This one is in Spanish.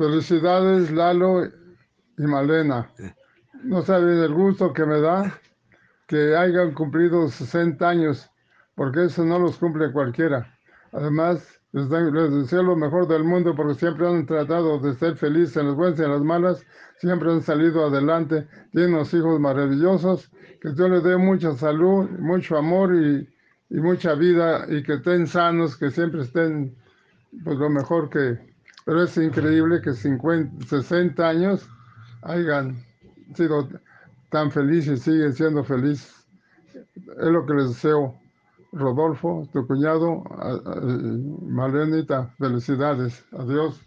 Felicidades, Lalo y Malena. No saben el gusto que me da que hayan cumplido 60 años, porque eso no los cumple cualquiera. Además, les, deseo lo mejor del mundo porque siempre han tratado de ser felices en las buenas y en las malas, siempre han salido adelante, tienen unos hijos maravillosos, que Dios les dé mucha salud, mucho amor y, y mucha vida y que estén sanos, que siempre estén pues lo mejor que... Pero es increíble que 50, 60 años hayan sido tan felices y siguen siendo felices. Es lo que les deseo. Rodolfo, tu cuñado, Malenita, felicidades. Adiós.